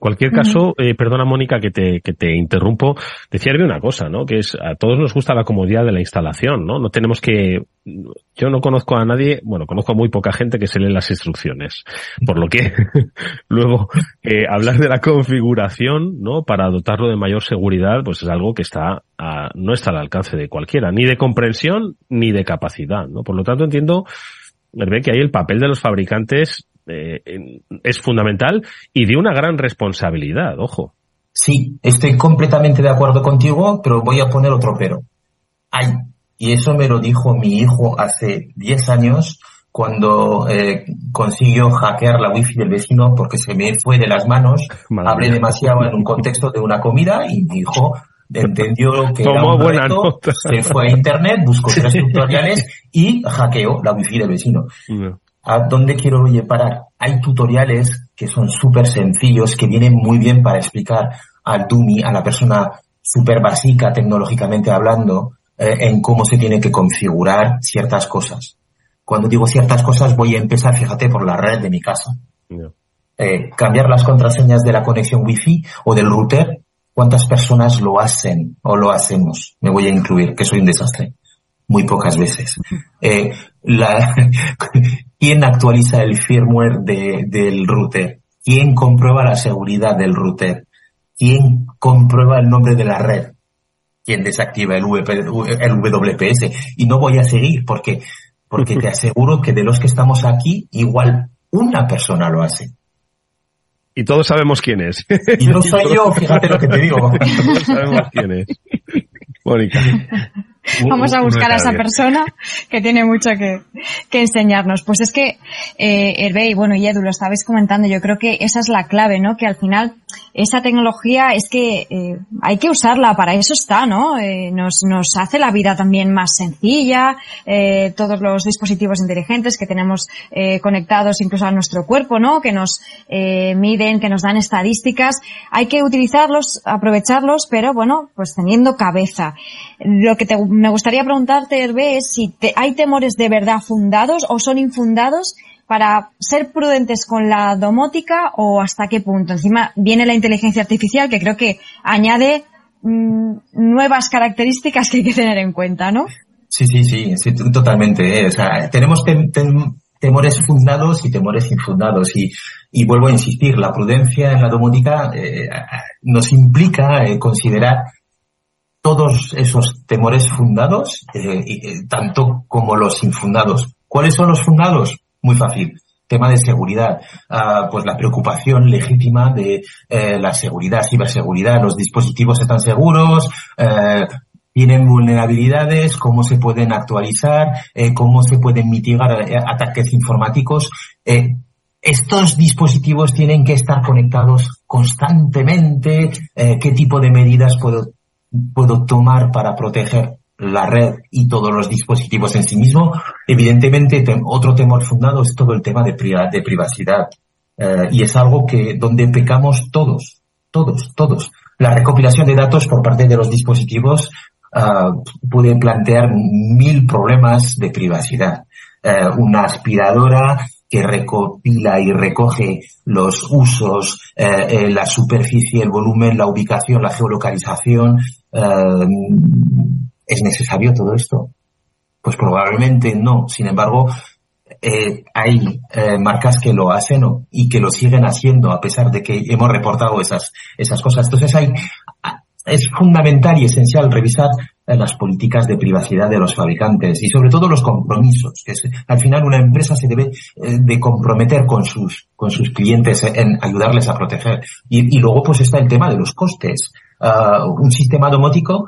Cualquier caso, eh, perdona Mónica que te, que te interrumpo, decirle una cosa, ¿no? Que es, a todos nos gusta la comodidad de la instalación, ¿no? No tenemos que, yo no conozco a nadie, bueno, conozco a muy poca gente que se lee las instrucciones. Por lo que, luego, eh, hablar de la configuración, ¿no? Para dotarlo de mayor seguridad, pues es algo que está, a, no está al alcance de cualquiera, ni de comprensión, ni de capacidad, ¿no? Por lo tanto, entiendo, ve que ahí el papel de los fabricantes eh, es fundamental y de una gran responsabilidad, ojo. Sí, estoy completamente de acuerdo contigo, pero voy a poner otro pero. Ay, y eso me lo dijo mi hijo hace 10 años cuando eh, consiguió hackear la wifi del vecino porque se me fue de las manos, Madre hablé mía. demasiado en un contexto de una comida y mi hijo entendió que era un reto, se fue a internet, buscó tres tutoriales y hackeó la wifi del vecino. No. ¿A dónde quiero parar? Hay tutoriales que son súper sencillos, que vienen muy bien para explicar al dummy, a la persona súper básica tecnológicamente hablando, eh, en cómo se tiene que configurar ciertas cosas. Cuando digo ciertas cosas voy a empezar, fíjate, por la red de mi casa. Eh, cambiar las contraseñas de la conexión wifi o del router, ¿cuántas personas lo hacen o lo hacemos? Me voy a incluir, que soy un desastre. Muy pocas veces. Eh, la, ¿Quién actualiza el firmware de, del router? ¿Quién comprueba la seguridad del router? ¿Quién comprueba el nombre de la red? ¿Quién desactiva el, VP, el WPS? Y no voy a seguir porque, porque te aseguro que de los que estamos aquí, igual una persona lo hace. Y todos sabemos quién es. Y no soy yo, fíjate lo que te digo. todos sabemos quién es. Mónica. Vamos a buscar a esa persona que tiene mucho que, que enseñarnos. Pues es que, eh, Hervé y bueno, y Edu, lo estabais comentando, yo creo que esa es la clave, ¿no? Que al final esa tecnología es que eh, hay que usarla, para eso está, ¿no? Eh, nos, nos hace la vida también más sencilla, eh, todos los dispositivos inteligentes que tenemos eh, conectados incluso a nuestro cuerpo, ¿no? Que nos eh, miden, que nos dan estadísticas. Hay que utilizarlos, aprovecharlos, pero bueno, pues teniendo cabeza. Lo que te, me gustaría preguntarte, Hervé, si te, hay temores de verdad fundados o son infundados para ser prudentes con la domótica o hasta qué punto. Encima viene la inteligencia artificial que creo que añade mmm, nuevas características que hay que tener en cuenta, ¿no? Sí, sí, sí, sí totalmente. ¿eh? O sea, tenemos tem tem temores fundados y temores infundados. Y, y vuelvo a insistir, la prudencia en la domótica eh, nos implica eh, considerar todos esos temores fundados, eh, y, tanto como los infundados. ¿Cuáles son los fundados? Muy fácil. Tema de seguridad, uh, pues la preocupación legítima de eh, la seguridad, ciberseguridad, los dispositivos están seguros, eh, tienen vulnerabilidades, cómo se pueden actualizar, eh, cómo se pueden mitigar eh, ataques informáticos. Eh, estos dispositivos tienen que estar conectados constantemente. Eh, ¿Qué tipo de medidas puedo, puedo tomar para proteger la red y todos los dispositivos en sí mismo? Evidentemente, tem otro temor fundado es todo el tema de, pri de privacidad. Eh, y es algo que donde pecamos todos, todos, todos. La recopilación de datos por parte de los dispositivos Uh, puede plantear mil problemas de privacidad. Uh, una aspiradora que recopila y recoge los usos, eh, eh, la superficie, el volumen, la ubicación, la geolocalización. Eh, ¿Es necesario todo esto? Pues probablemente no. Sin embargo, eh, hay eh, marcas que lo hacen y que lo siguen haciendo a pesar de que hemos reportado esas, esas cosas. Entonces hay, es fundamental y esencial revisar las políticas de privacidad de los fabricantes y sobre todo los compromisos. Que al final una empresa se debe eh, de comprometer con sus, con sus clientes en ayudarles a proteger. Y, luego pues está el tema de los costes. Uh, un sistema domótico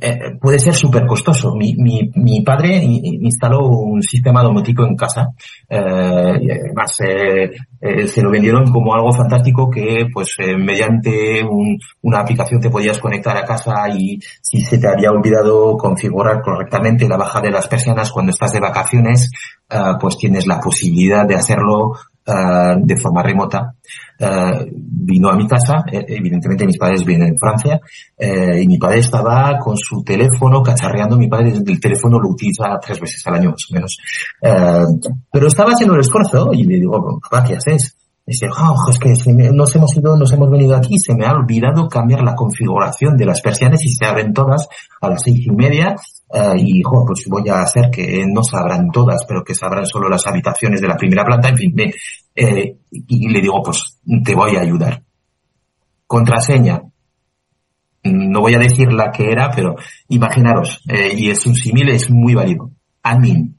eh, puede ser súper costoso. Mi, mi, mi, padre instaló un sistema domótico en casa. Eh, además, eh, se lo vendieron como algo fantástico que, pues, mediante un, una aplicación te podías conectar a casa y si se te había olvidado configurar correctamente la baja de las persianas cuando estás de vacaciones, pues tienes la posibilidad de hacerlo de forma remota. Uh, vino a mi casa, eh, evidentemente mis padres vienen en Francia, eh, y mi padre estaba con su teléfono cacharreando, mi padre el teléfono lo utiliza tres veces al año más o menos. Uh, pero estaba haciendo el esfuerzo y le digo, papá, ¿qué haces? Y dice, oh, es que me, nos hemos ido, nos hemos venido aquí, se me ha olvidado cambiar la configuración de las persianas y se abren todas a las seis y media Uh, y jo, pues voy a hacer que no se abran todas, pero que se abran solo las habitaciones de la primera planta, en fin, me, eh, y le digo, pues te voy a ayudar. Contraseña. No voy a decir la que era, pero imaginaros, eh, y es un símil, es muy válido. Admin.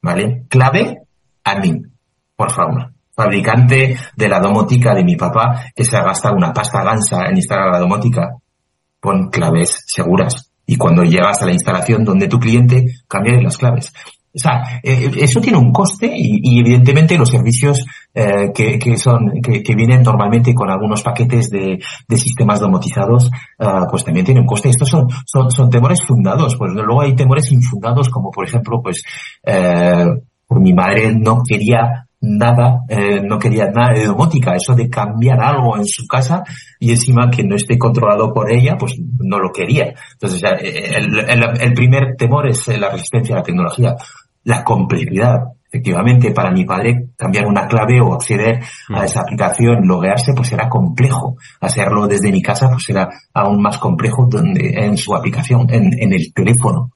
¿Vale? Clave, admin. Por favor. Fabricante de la domótica de mi papá, que se ha gastado una pasta gansa en instalar la domótica. Pon claves seguras. Y cuando llegas a la instalación donde tu cliente, cambia las claves. O sea, eh, eso tiene un coste y, evidentemente los servicios eh, que, que, son que, vienen normalmente con algunos paquetes de, sistemas domotizados, uh, pues también tienen un coste. Estos son, son, temores fundados, pues luego hay temores infundados como por ejemplo, pues eh, mi madre no quería nada, eh, no quería nada de domótica, eso de cambiar algo en su casa y encima que no esté controlado por ella, pues no lo quería. Entonces, el, el, el primer temor es la resistencia a la tecnología la complejidad. Efectivamente, para mi padre, cambiar una clave o acceder a esa aplicación, loguearse, pues era complejo. Hacerlo desde mi casa, pues era aún más complejo donde, en su aplicación, en, en el teléfono.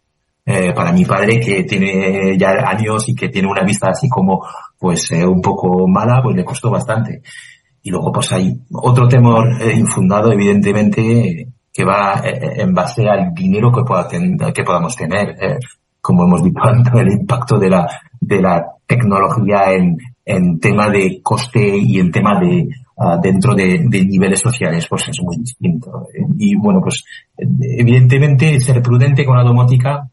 Eh, para mi padre, que tiene ya años y que tiene una vista así como, pues, eh, un poco mala, pues le costó bastante. Y luego, pues hay otro temor eh, infundado, evidentemente, que va eh, en base al dinero que, pueda ten que podamos tener. Como hemos dicho antes, el impacto de la, de la tecnología en, en tema de coste y en tema de uh, dentro de, de, niveles sociales, pues es muy distinto. Y bueno, pues evidentemente ser prudente con la domótica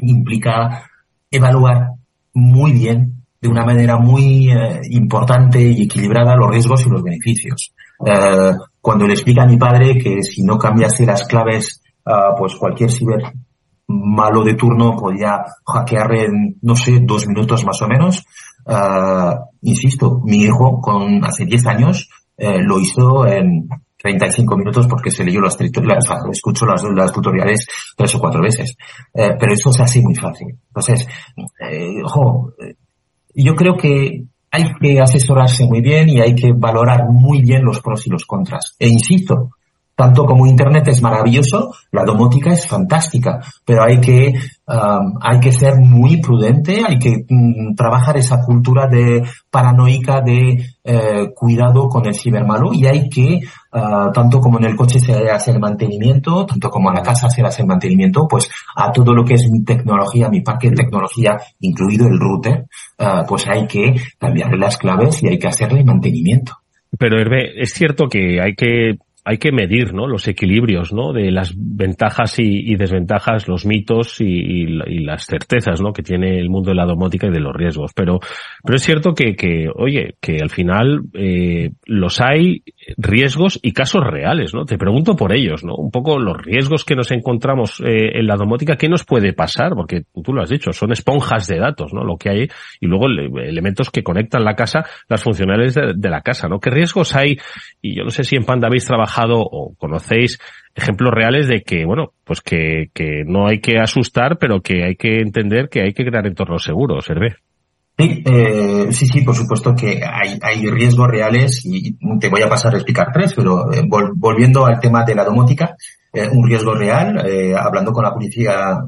implica evaluar muy bien, de una manera muy uh, importante y equilibrada los riesgos y los beneficios. Uh, cuando le explica a mi padre que si no cambiase las claves, pues cualquier ciber malo de turno podía hackear en, no sé, dos minutos más o menos. Uh, insisto, mi hijo con hace 10 años eh, lo hizo en 35 minutos porque se leyó las, las escucho las, las, tutoriales tres o cuatro veces. Eh, pero eso se hace muy fácil. Entonces, eh, ojo, yo creo que hay que asesorarse muy bien y hay que valorar muy bien los pros y los contras. E insisto, tanto como Internet es maravilloso, la domótica es fantástica, pero hay que, um, hay que ser muy prudente, hay que um, trabajar esa cultura de paranoica de eh, cuidado con el cibermalo y hay que, uh, tanto como en el coche se hace el mantenimiento, tanto como en la casa se hace el mantenimiento, pues a todo lo que es mi tecnología, mi parque de tecnología, incluido el router, uh, pues hay que cambiarle las claves y hay que hacerle mantenimiento. Pero Hervé, es cierto que hay que hay que medir ¿no? los equilibrios ¿no? de las ventajas y, y desventajas, los mitos y, y, las certezas ¿no? que tiene el mundo de la domótica y de los riesgos. Pero, pero es cierto que, que oye, que al final eh, los hay riesgos y casos reales, ¿no? Te pregunto por ellos, ¿no? Un poco los riesgos que nos encontramos eh, en la domótica, ¿qué nos puede pasar? Porque tú lo has dicho, son esponjas de datos, ¿no? Lo que hay y luego elementos que conectan la casa, las funcionalidades de, de la casa, ¿no? ¿Qué riesgos hay? Y yo no sé si en Panda habéis trabajado o conocéis ejemplos reales de que, bueno, pues que, que no hay que asustar, pero que hay que entender que hay que crear entornos seguros, Hervé. Sí, eh, sí, sí, por supuesto que hay, hay riesgos reales y te voy a pasar a explicar tres, pero eh, volviendo al tema de la domótica, eh, un riesgo real, eh, hablando con la policía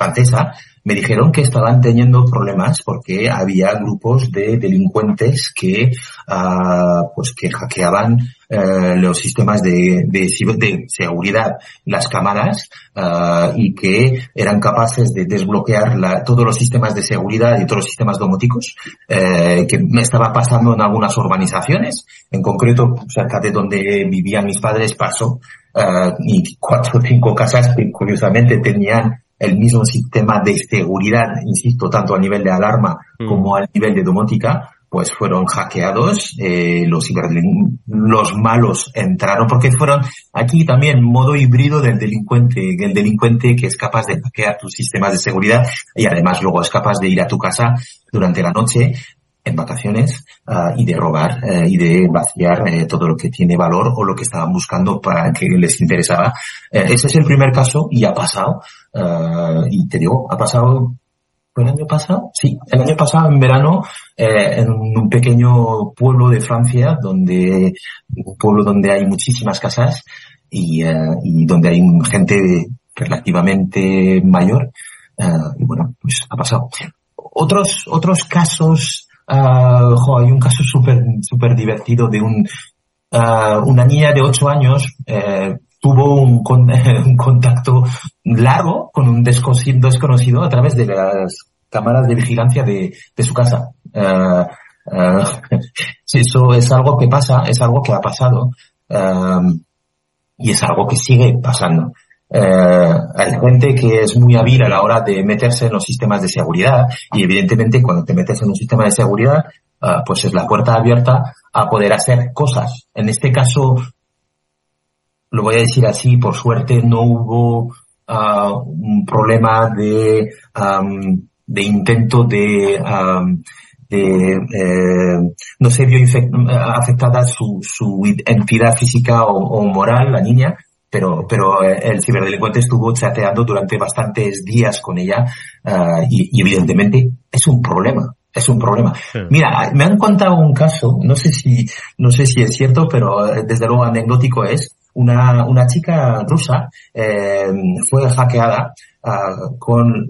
francesa, me dijeron que estaban teniendo problemas porque había grupos de delincuentes que, uh, pues que hackeaban uh, los sistemas de, de, seguridad, las cámaras, uh, y que eran capaces de desbloquear la, todos los sistemas de seguridad y todos los sistemas domóticos, eh, que me estaba pasando en algunas urbanizaciones, en concreto cerca de donde vivían mis padres pasó, y cuatro o cinco casas que curiosamente tenían el mismo sistema de seguridad, insisto, tanto a nivel de alarma mm. como a nivel de domótica, pues fueron hackeados, eh, los, los malos entraron, porque fueron aquí también modo híbrido del delincuente, el delincuente que es capaz de hackear tus sistemas de seguridad y además luego es capaz de ir a tu casa durante la noche en vacaciones uh, y de robar uh, y de vaciar uh, todo lo que tiene valor o lo que estaban buscando para que les interesaba. ese es el primer caso y ha pasado. y te digo, ha pasado ¿Fue el año pasado? Sí, el año pasado en verano en un pequeño pueblo de Francia donde un pueblo donde hay muchísimas casas y, y donde hay gente relativamente mayor y bueno pues ha pasado otros otros casos uh, hay un caso súper super divertido de un, uh, una niña de 8 años eh, tuvo un, con, un, contacto largo con un desconocido a través de las cámaras de vigilancia de, de su casa. Uh, eso es algo que pasa, es algo que ha pasado y es algo que sigue pasando. Eh, hay gente que es muy hábil a la hora de meterse en los sistemas de seguridad y evidentemente cuando te metes en un sistema de seguridad, uh, pues es la puerta abierta a poder hacer cosas. En este caso, lo voy a decir así, por suerte no hubo uh, un problema de, um, de intento de, um, de eh, no se vio afectada su, su entidad física o moral, la niña, pero, pero eh, el ciberdelincuente estuvo chateando durante bastantes días con ella uh, y, y, evidentemente es un problema. Es un problema. Mira, me han contado un caso, no sé si, no sé si es cierto, pero eh, desde luego anecdótico es, una, una chica rusa eh, fue hackeada uh, con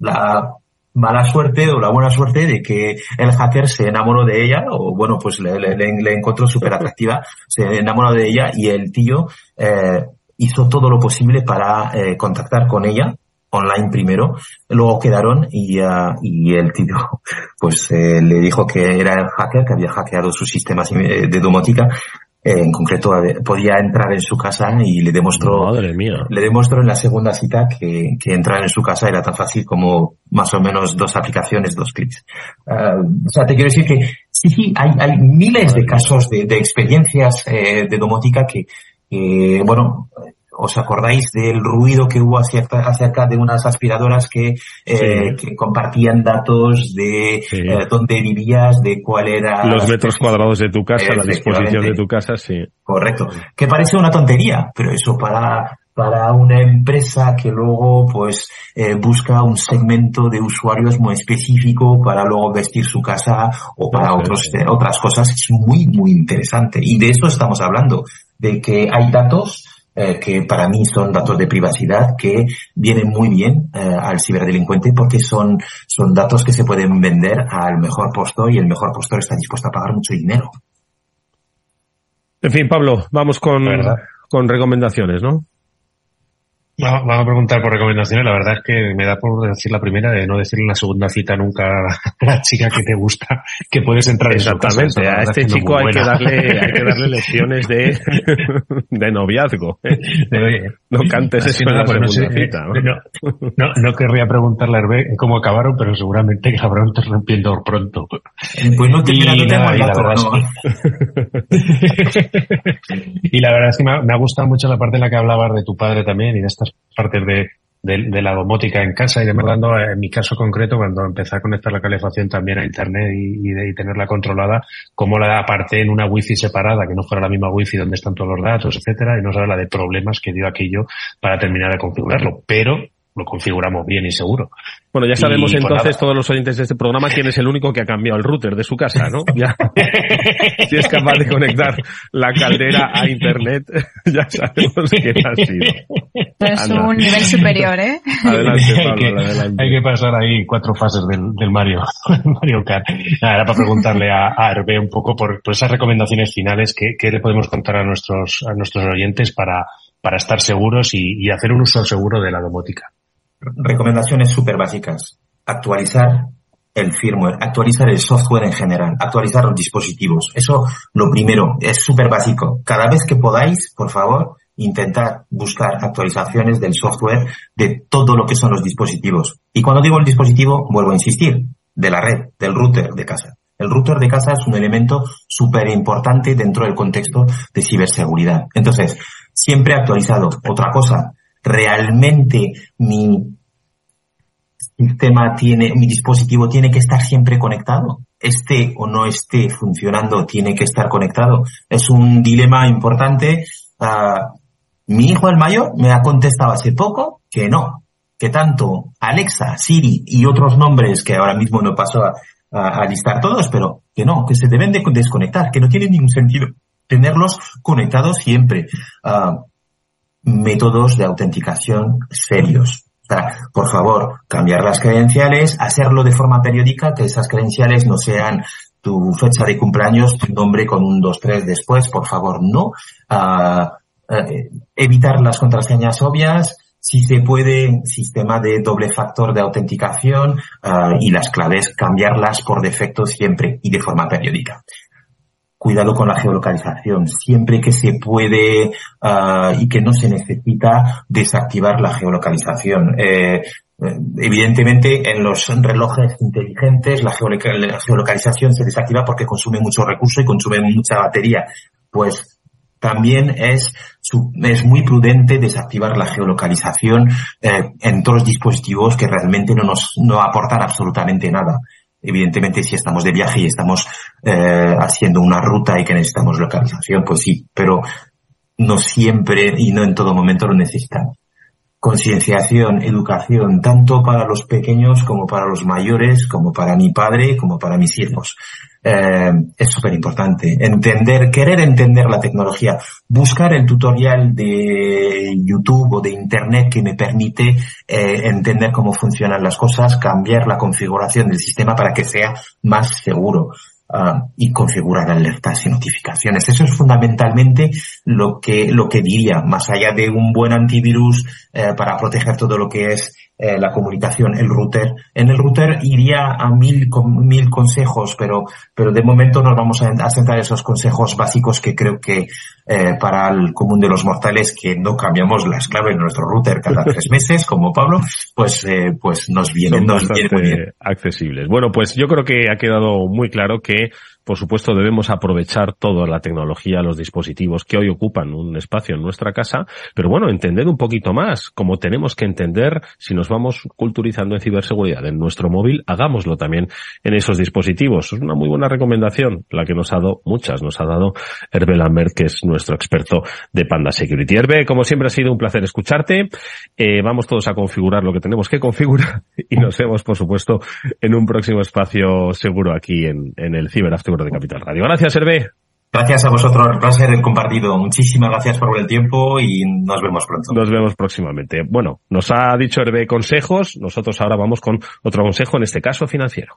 la mala suerte o la buena suerte de que el hacker se enamoró de ella o bueno pues le, le, le encontró súper atractiva se enamoró de ella y el tío eh, hizo todo lo posible para eh, contactar con ella online primero, luego quedaron y, uh, y el tío pues eh, le dijo que era el hacker, que había hackeado sus sistemas eh, de domótica, eh, en concreto podía entrar en su casa y le demostró, Madre mía. le demostró en la segunda cita que, que entrar en su casa era tan fácil como más o menos dos aplicaciones, dos clics. Uh, o sea, te quiero decir que sí, sí, hay, hay miles de casos de, de experiencias eh, de domótica que, eh, bueno, ¿os acordáis del ruido que hubo acerca, acerca de unas aspiradoras que, eh, que compartían datos de Sí. eh, dónde vivías, de cuál era... Los metros cuadrados de tu casa, la disposición de tu casa, sí. Correcto. Que parece una tontería, pero eso para, para una empresa que luego pues eh, busca un segmento de usuarios muy específico para luego vestir su casa o para Sí, otros, otras cosas es muy muy interesante y de eso estamos hablando de que hay datos eh, que para mí son datos de privacidad que vienen muy bien eh, al ciberdelincuente porque son son datos que se pueden vender al mejor postor y el mejor postor está dispuesto a pagar mucho dinero. En fin, Pablo, vamos con, con recomendaciones, ¿no? Va- Van a preguntar por recomendaciones. La verdad es que me da por decir la primera de no decirle en la segunda cita nunca a la chica que te gusta que puedes entrar en su casa. Exactamente. A este chico hay que darle, hay que darle lecciones de, de noviazgo. De, oye, No cantes eso en la pues no sé, segunda cita, ¿no? no, no, no querría preguntarle a Hervé cómo acabaron, pero seguramente que acabaron interrumpiendo pronto. Pues no te, Y mira, no tengo nada, el y la verdad no. y la verdad es que me ha, me ha gustado mucho la parte en la que hablabas de tu padre también y de estas partes de, de, de la domótica en casa y demás, en mi caso concreto, cuando empecé a conectar la calefacción también a internet y, y, y tenerla controlada, cómo la aparté en una wifi separada, que no fuera la misma wifi donde están todos los datos, etcétera, y no sabes la de problemas que dio aquello para terminar de configurarlo. Pero lo configuramos bien y seguro. Bueno, ya sabemos pues entonces todos los oyentes de este programa quién es el único que ha cambiado el router de su casa, ¿no? Ya, si es capaz de conectar la caldera a internet, ya sabemos quién ha sido. Es un nivel superior, ¿eh? Adelante, Pablo, adelante. Hay que pasar ahí cuatro fases del, del Mario, Mario Kart. Nada, era para preguntarle a, a Hervé un poco por, esas recomendaciones finales que, que, le podemos contar a nuestros, a nuestros oyentes para, para estar seguros y, y hacer un uso seguro de la domótica recomendaciones súper básicas. Actualizar el firmware, actualizar el software en general, actualizar los dispositivos. Eso lo primero, es súper básico. Cada vez que podáis, por favor, intentar buscar actualizaciones del software de todo lo que son los dispositivos. Y cuando digo el dispositivo, vuelvo a insistir, de la red, del router de casa. El router de casa es un elemento súper importante dentro del contexto de ciberseguridad. Entonces, siempre actualizado. Otra cosa, realmente mi sistema tiene, mi dispositivo tiene que estar siempre conectado. Esté o no esté funcionando, tiene que estar conectado. Es un dilema importante. Uh, mi hijo el mayor me ha contestado hace poco que no, que tanto Alexa, Siri y otros nombres que ahora mismo no paso a, listar todos, pero que no, que se deben de desconectar, que no tiene ningún sentido tenerlos conectados siempre. Uh, métodos de autenticación serios. O sea, por favor, cambiar las credenciales, hacerlo de forma periódica, que esas credenciales no sean tu fecha de cumpleaños, tu nombre con un 2-3 después, por favor, no. Uh, evitar las contraseñas obvias, si se puede, sistema de doble factor de autenticación uh, y las claves cambiarlas por defecto siempre y de forma periódica cuidado con la geolocalización. Siempre que se puede uh, y que no se necesita desactivar la geolocalización. Eh, eh evidentemente, en los relojes inteligentes la, geolocalización se desactiva porque consume mucho recurso y consume mucha batería. Pues también es, es muy prudente desactivar la geolocalización eh, en todos los dispositivos que realmente no nos no aportan absolutamente nada. Evidentemente, si estamos de viaje y estamos eh, haciendo una ruta y que necesitamos localización, pues sí, pero no siempre y no en todo momento lo necesitamos. Concienciación, educación, tanto para los pequeños como para los mayores, como para mi padre, como para mis hijos eh, es súper importante. Entender, querer entender la tecnología, buscar el tutorial de YouTube o de Internet que me permite eh, entender cómo funcionan las cosas, cambiar la configuración del sistema para que sea más seguro. Uh, y configurar alertas y notificaciones. Eso es fundamentalmente lo que, lo que diría, más allá de un buen antivirus eh, para proteger todo lo que es eh, la comunicación, el router. En el router iría a mil, mil consejos, pero, pero de momento nos vamos a, a centrar esos consejos básicos que creo que eh, para el común de los mortales que no cambiamos las claves de nuestro router cada tres meses, como Pablo, pues, eh, pues nos vienen, nos viene muy bien. accesibles. Bueno, pues yo creo que ha quedado muy claro que por supuesto, debemos aprovechar toda la tecnología, los dispositivos que hoy ocupan un espacio en nuestra casa, pero bueno, entender un poquito más, como tenemos que entender si nos vamos culturizando en ciberseguridad en nuestro móvil, hagámoslo también en esos dispositivos. Es una muy buena recomendación, la que nos ha dado, muchas nos ha dado Hervé Lambert, que es nuestro experto de Panda Security. Hervé, como siempre ha sido un placer escucharte. Eh, vamos todos a configurar lo que tenemos que configurar y nos vemos, por supuesto, en un próximo espacio seguro aquí en, en el Ciber After de Capital Radio. Gracias, Hervé. Gracias a vosotros, el placer el compartido. Muchísimas gracias por el tiempo y nos vemos pronto. Nos vemos próximamente. Bueno, nos ha dicho Hervé consejos, nosotros ahora vamos con otro consejo, en este caso financiero.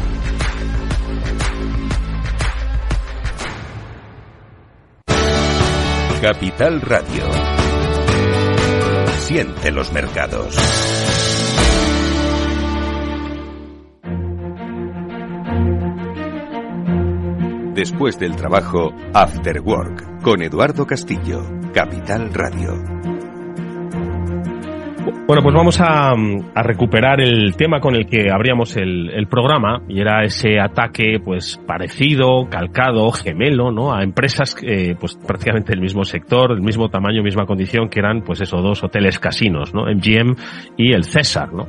Capital Radio. Siente los mercados. Después del trabajo, After Work, con Eduardo Castillo, Capital Radio. Bueno, pues vamos a, recuperar el tema con el que abríamos el, el, programa y era ese ataque pues parecido, calcado, gemelo, ¿no? A empresas eh, pues prácticamente del mismo sector, del mismo tamaño, misma condición que eran pues esos dos hoteles casinos, ¿no? MGM y el César, ¿no?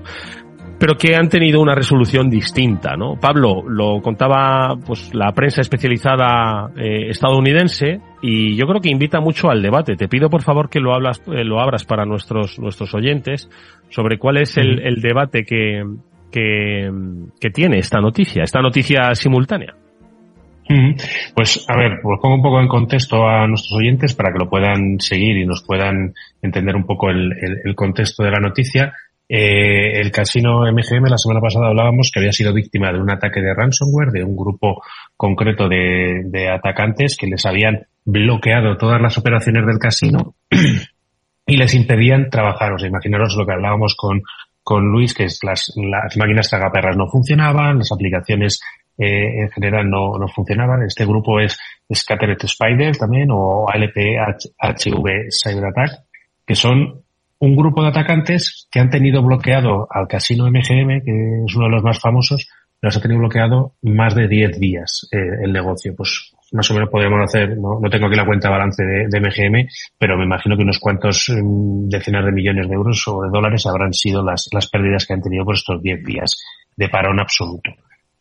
Pero que han tenido una resolución distinta, ¿no? Pablo, lo contaba pues la prensa especializada eh, estadounidense y yo creo que invita mucho al debate. Te pido por favor que lo hablas, eh, lo abras para nuestros nuestros oyentes sobre cuál es el, el debate que, que, que tiene esta noticia, esta noticia simultánea. Pues a ver, pues pongo un poco en contexto a nuestros oyentes para que lo puedan seguir y nos puedan entender un poco el, el, el contexto de la noticia. Eh, el casino MGM la semana pasada hablábamos que había sido víctima de un ataque de ransomware de un grupo concreto de, atacantes que les habían bloqueado todas las operaciones del casino y les impedían trabajar. O sea, imaginaros lo que hablábamos con, con Luis, que es las, las máquinas tragaperras no funcionaban, las aplicaciones eh, en general no, no funcionaban. Este grupo es Scattered Spider también o ALPHV Cyber Attack, que son un grupo de atacantes que han tenido bloqueado al casino MGM, que es uno de los más famosos, los ha tenido bloqueado más de 10 días eh, el negocio. Pues más o menos podríamos hacer, no, no tengo aquí la cuenta balance de, MGM, pero me imagino que unos cuantos um, decenas de millones de euros o de dólares habrán sido las, las pérdidas que han tenido por estos 10 días de parón absoluto.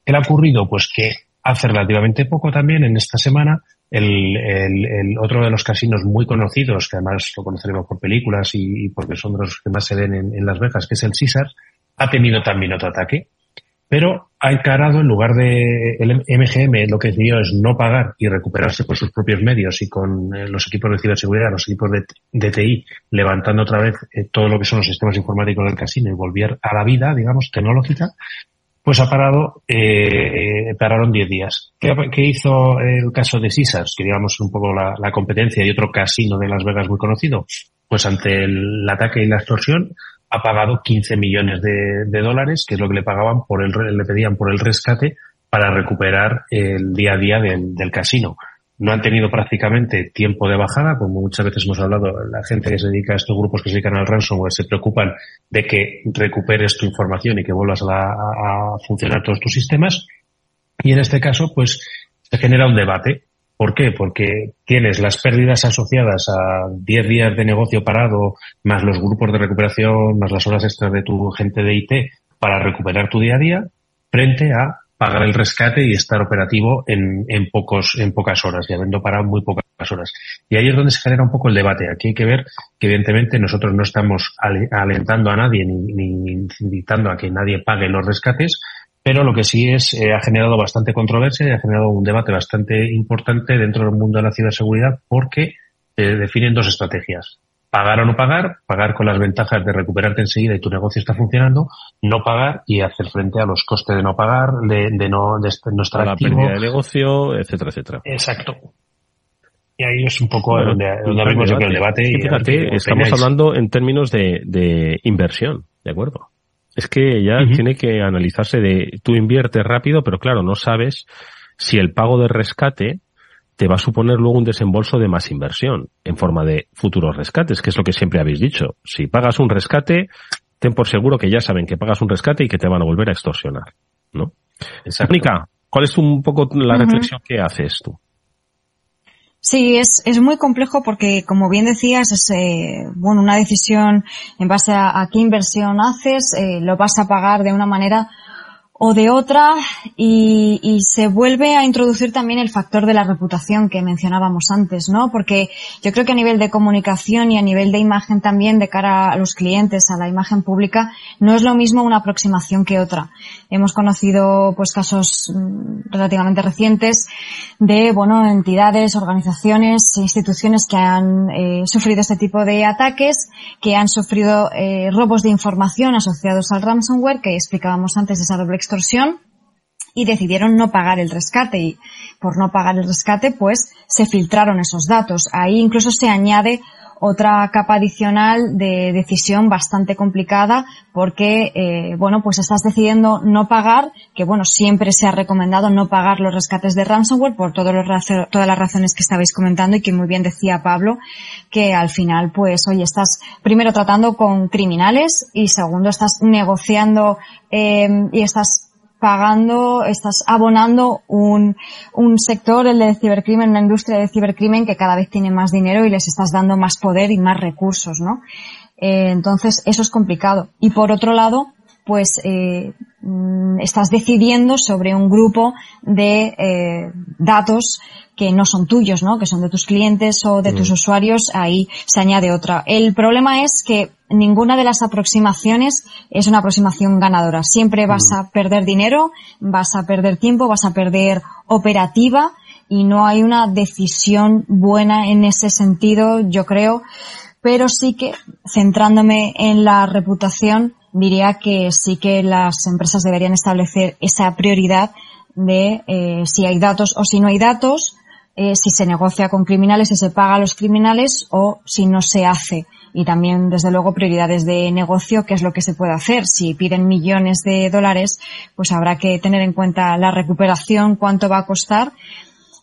¿Qué le ha ocurrido? Pues que hace relativamente poco también, en esta semana, el, el, el, otro de los casinos muy conocidos, que además lo conoceremos por películas y, porque son de los que más se ven en, en, Las Vegas, que es el Caesar, ha tenido también otro ataque, pero ha encarado, en lugar de el MGM, lo que decidió es no pagar y recuperarse por sus propios medios y con eh, los equipos de ciberseguridad, los equipos de, de TI, levantando otra vez eh, todo lo que son los sistemas informáticos del casino y volver a la vida, digamos, tecnológica, pues ha parado, eh, pararon 10 días. ¿Qué, ¿Qué, hizo el caso de Caesars, que digamos un poco la, competencia y otro casino de Las Vegas muy conocido? Pues ante el, ataque y la extorsión ha pagado 15 millones de, dólares, que es lo que le pagaban por el, le pedían por el rescate para recuperar el día a día del casino no han tenido prácticamente tiempo de bajada, como muchas veces hemos hablado, la gente que se dedica a estos grupos que se dedican al ransomware se preocupan de que recuperes tu información y que vuelvas a, funcionar todos tus sistemas. Y en este caso, pues, se genera un debate. ¿Por qué? Porque tienes las pérdidas asociadas a 10 días de negocio parado, más los grupos de recuperación, más las horas extras de tu gente de IT para recuperar tu día a día, frente a pagar el rescate y estar operativo en, en, pocos, en pocas horas y habiendo parado muy pocas horas. Y ahí es donde se genera un poco el debate. Aquí hay que ver que evidentemente nosotros no estamos alentando a nadie ni, ni invitando a que nadie pague los rescates, pero lo que sí es, eh, ha generado bastante controversia y ha generado un debate bastante importante dentro del mundo de la ciberseguridad porque se definen dos estrategias pagar o no pagar, pagar con las ventajas de recuperarte enseguida y tu negocio está funcionando, no pagar y hacer frente a los costes de no pagar, de, de no, de no estar la activo. pérdida de negocio, etcétera, etcétera. Exacto. Y ahí es un poco bueno, donde, donde abrimos creo el debate. Que fíjate, estamos hablando en términos de, de, inversión, ¿de acuerdo? Es que ya uh -huh. tiene que analizarse de, tú inviertes rápido, pero claro, no sabes si el pago de rescate te va a suponer luego un desembolso de más inversión en forma de futuros rescates, que es lo que siempre habéis dicho. Si pagas un rescate, ten por seguro que ya saben que pagas un rescate y que te van a volver a extorsionar, ¿no? Mónica, ¿cuál es un poco la uh -huh. reflexión que haces tú? Sí, es, es muy complejo porque, como bien decías, es eh, bueno una decisión en base a, a qué inversión haces, eh, lo vas a pagar de una manera o de otra y, y, se vuelve a introducir también el factor de la reputación que mencionábamos antes, ¿no? Porque yo creo que a nivel de comunicación y a nivel de imagen también de cara a los clientes, a la imagen pública, no es lo mismo una aproximación que otra. Hemos conocido pues casos mm, relativamente recientes de, bueno, entidades, organizaciones, instituciones que han eh, sufrido este tipo de ataques, que han sufrido eh, robos de información asociados al ransomware, que explicábamos antes esa doble extorsión y decidieron no pagar el rescate y por no pagar el rescate pues se filtraron esos datos. Ahí incluso se añade otra capa adicional de decisión bastante complicada porque, eh, bueno, pues estás decidiendo no pagar, que bueno, siempre se ha recomendado no pagar los rescates de ransomware por todos los, todas las razones que estabais comentando y que muy bien decía Pablo, que al final, pues, oye, estás primero tratando con criminales y segundo estás negociando eh, y estás pagando, estás abonando un, un sector, el de cibercrimen, una industria de cibercrimen que cada vez tiene más dinero y les estás dando más poder y más recursos, ¿no? Eh, entonces, eso es complicado. Y por otro lado, pues eh, mm, estás decidiendo sobre un grupo de eh, datos que no son tuyos, ¿no? Que son de tus clientes o de tus mm. usuarios, ahí se añade otra. El problema es que ninguna de las aproximaciones es una aproximación ganadora. Siempre vas a perder dinero, vas a perder tiempo, vas a perder operativa y no hay una decisión buena en ese sentido, yo creo. Pero sí que, centrándome en la reputación, diría que sí que las empresas deberían establecer esa prioridad de eh, si hay datos o si no hay datos, eh, si se negocia con criminales, si se paga a los criminales o si no se hace. Y también, desde luego, prioridades de negocio, qué es lo que se puede hacer. Si piden millones de dólares, pues habrá que tener en cuenta la recuperación, cuánto va a costar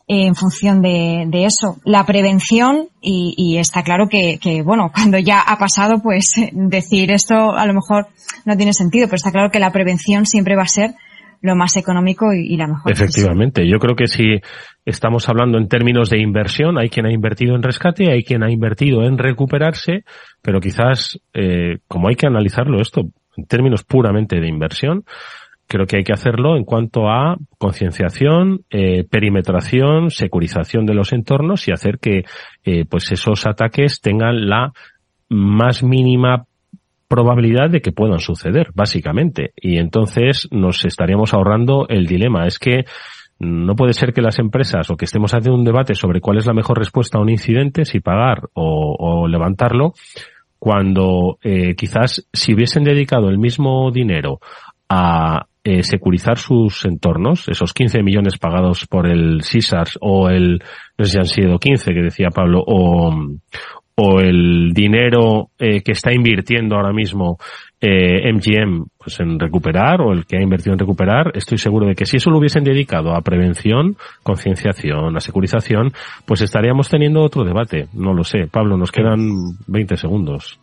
en función de, de, eso. La prevención, y, y está claro que, que, bueno, cuando ya ha pasado, pues decir esto a lo mejor no tiene sentido, pero está claro que la prevención siempre va a ser lo más económico y, la mejor. Efectivamente, yo creo que si estamos hablando en términos de inversión, hay quien ha invertido en rescate, hay quien ha invertido en recuperarse, pero quizás, eh, como hay que analizarlo esto en términos puramente de inversión, creo que hay que hacerlo en cuanto a concienciación, eh, perimetración, securización de los entornos y hacer que eh, pues esos ataques tengan la más mínima probabilidad de que puedan suceder, básicamente. Y entonces nos estaríamos ahorrando el dilema. Es que no puede ser que las empresas o que estemos haciendo un debate sobre cuál es la mejor respuesta a un incidente, si pagar o, levantarlo, cuando eh, quizás si hubiesen dedicado el mismo dinero a eh, securizar sus entornos, esos 15 millones pagados por el CISARS o el, no sé si han sido 15 que decía Pablo, o, o el dinero eh, que está invirtiendo ahora mismo eh, MGM pues en recuperar o el que ha invertido en recuperar, estoy seguro de que si eso lo hubiesen dedicado a prevención, concienciación, a securización, pues estaríamos teniendo otro debate. No lo sé. Pablo, nos quedan 20 segundos.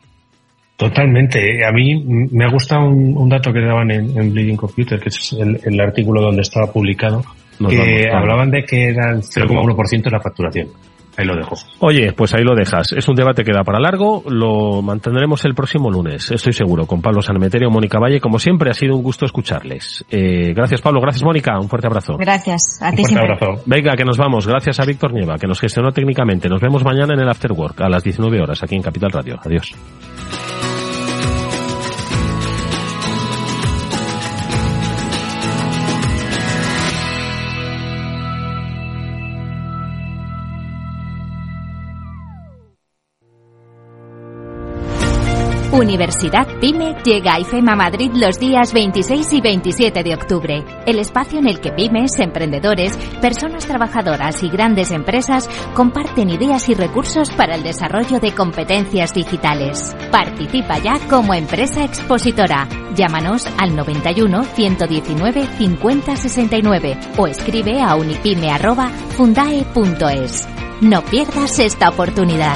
Totalmente. A mí me ha gustado un, dato que daban en, Bleeding Computer, que es el, artículo donde estaba publicado, que hablaban de que eran 0,1% de la facturación. Ahí lo dejo. Oye, pues ahí lo dejas. Es un debate que da para largo. Lo mantendremos el próximo lunes, estoy seguro, con Pablo Sanemeterio, Mónica Valle. Como siempre, ha sido un gusto escucharles. Eh, gracias, Pablo. Gracias, Mónica. Un fuerte abrazo. Gracias. A ti un fuerte abrazo. Venga, que nos vamos. Gracias a Víctor Nieva, que nos gestionó técnicamente. Nos vemos mañana en el After Work a las 19 horas aquí en Capital Radio. Adiós. Universidad PyME llega a IFEMA Madrid los días 26 y 27 de octubre, el espacio en el que pymes, emprendedores, personas trabajadoras y grandes empresas comparten ideas y recursos para el desarrollo de competencias digitales. Participa ya como empresa expositora. Llámanos al 91 119 50 69 o escribe a unipyme@fundae.es. No pierdas esta oportunidad.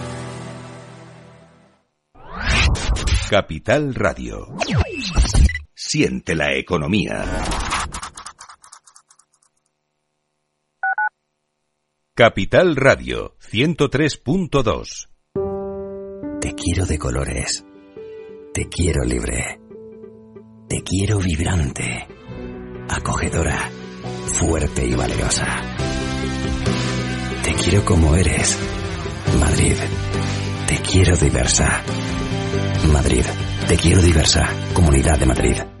Capital Radio. Siente la economía. Capital Radio 103.2. Te quiero de colores. Te quiero libre. Te quiero vibrante. Acogedora. Fuerte y valerosa. Te quiero como eres Madrid, te quiero diversa. Madrid, te quiero diversa. Comunidad de Madrid.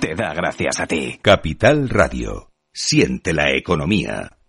Te da gracias a ti. Capital Radio. Siente la economía.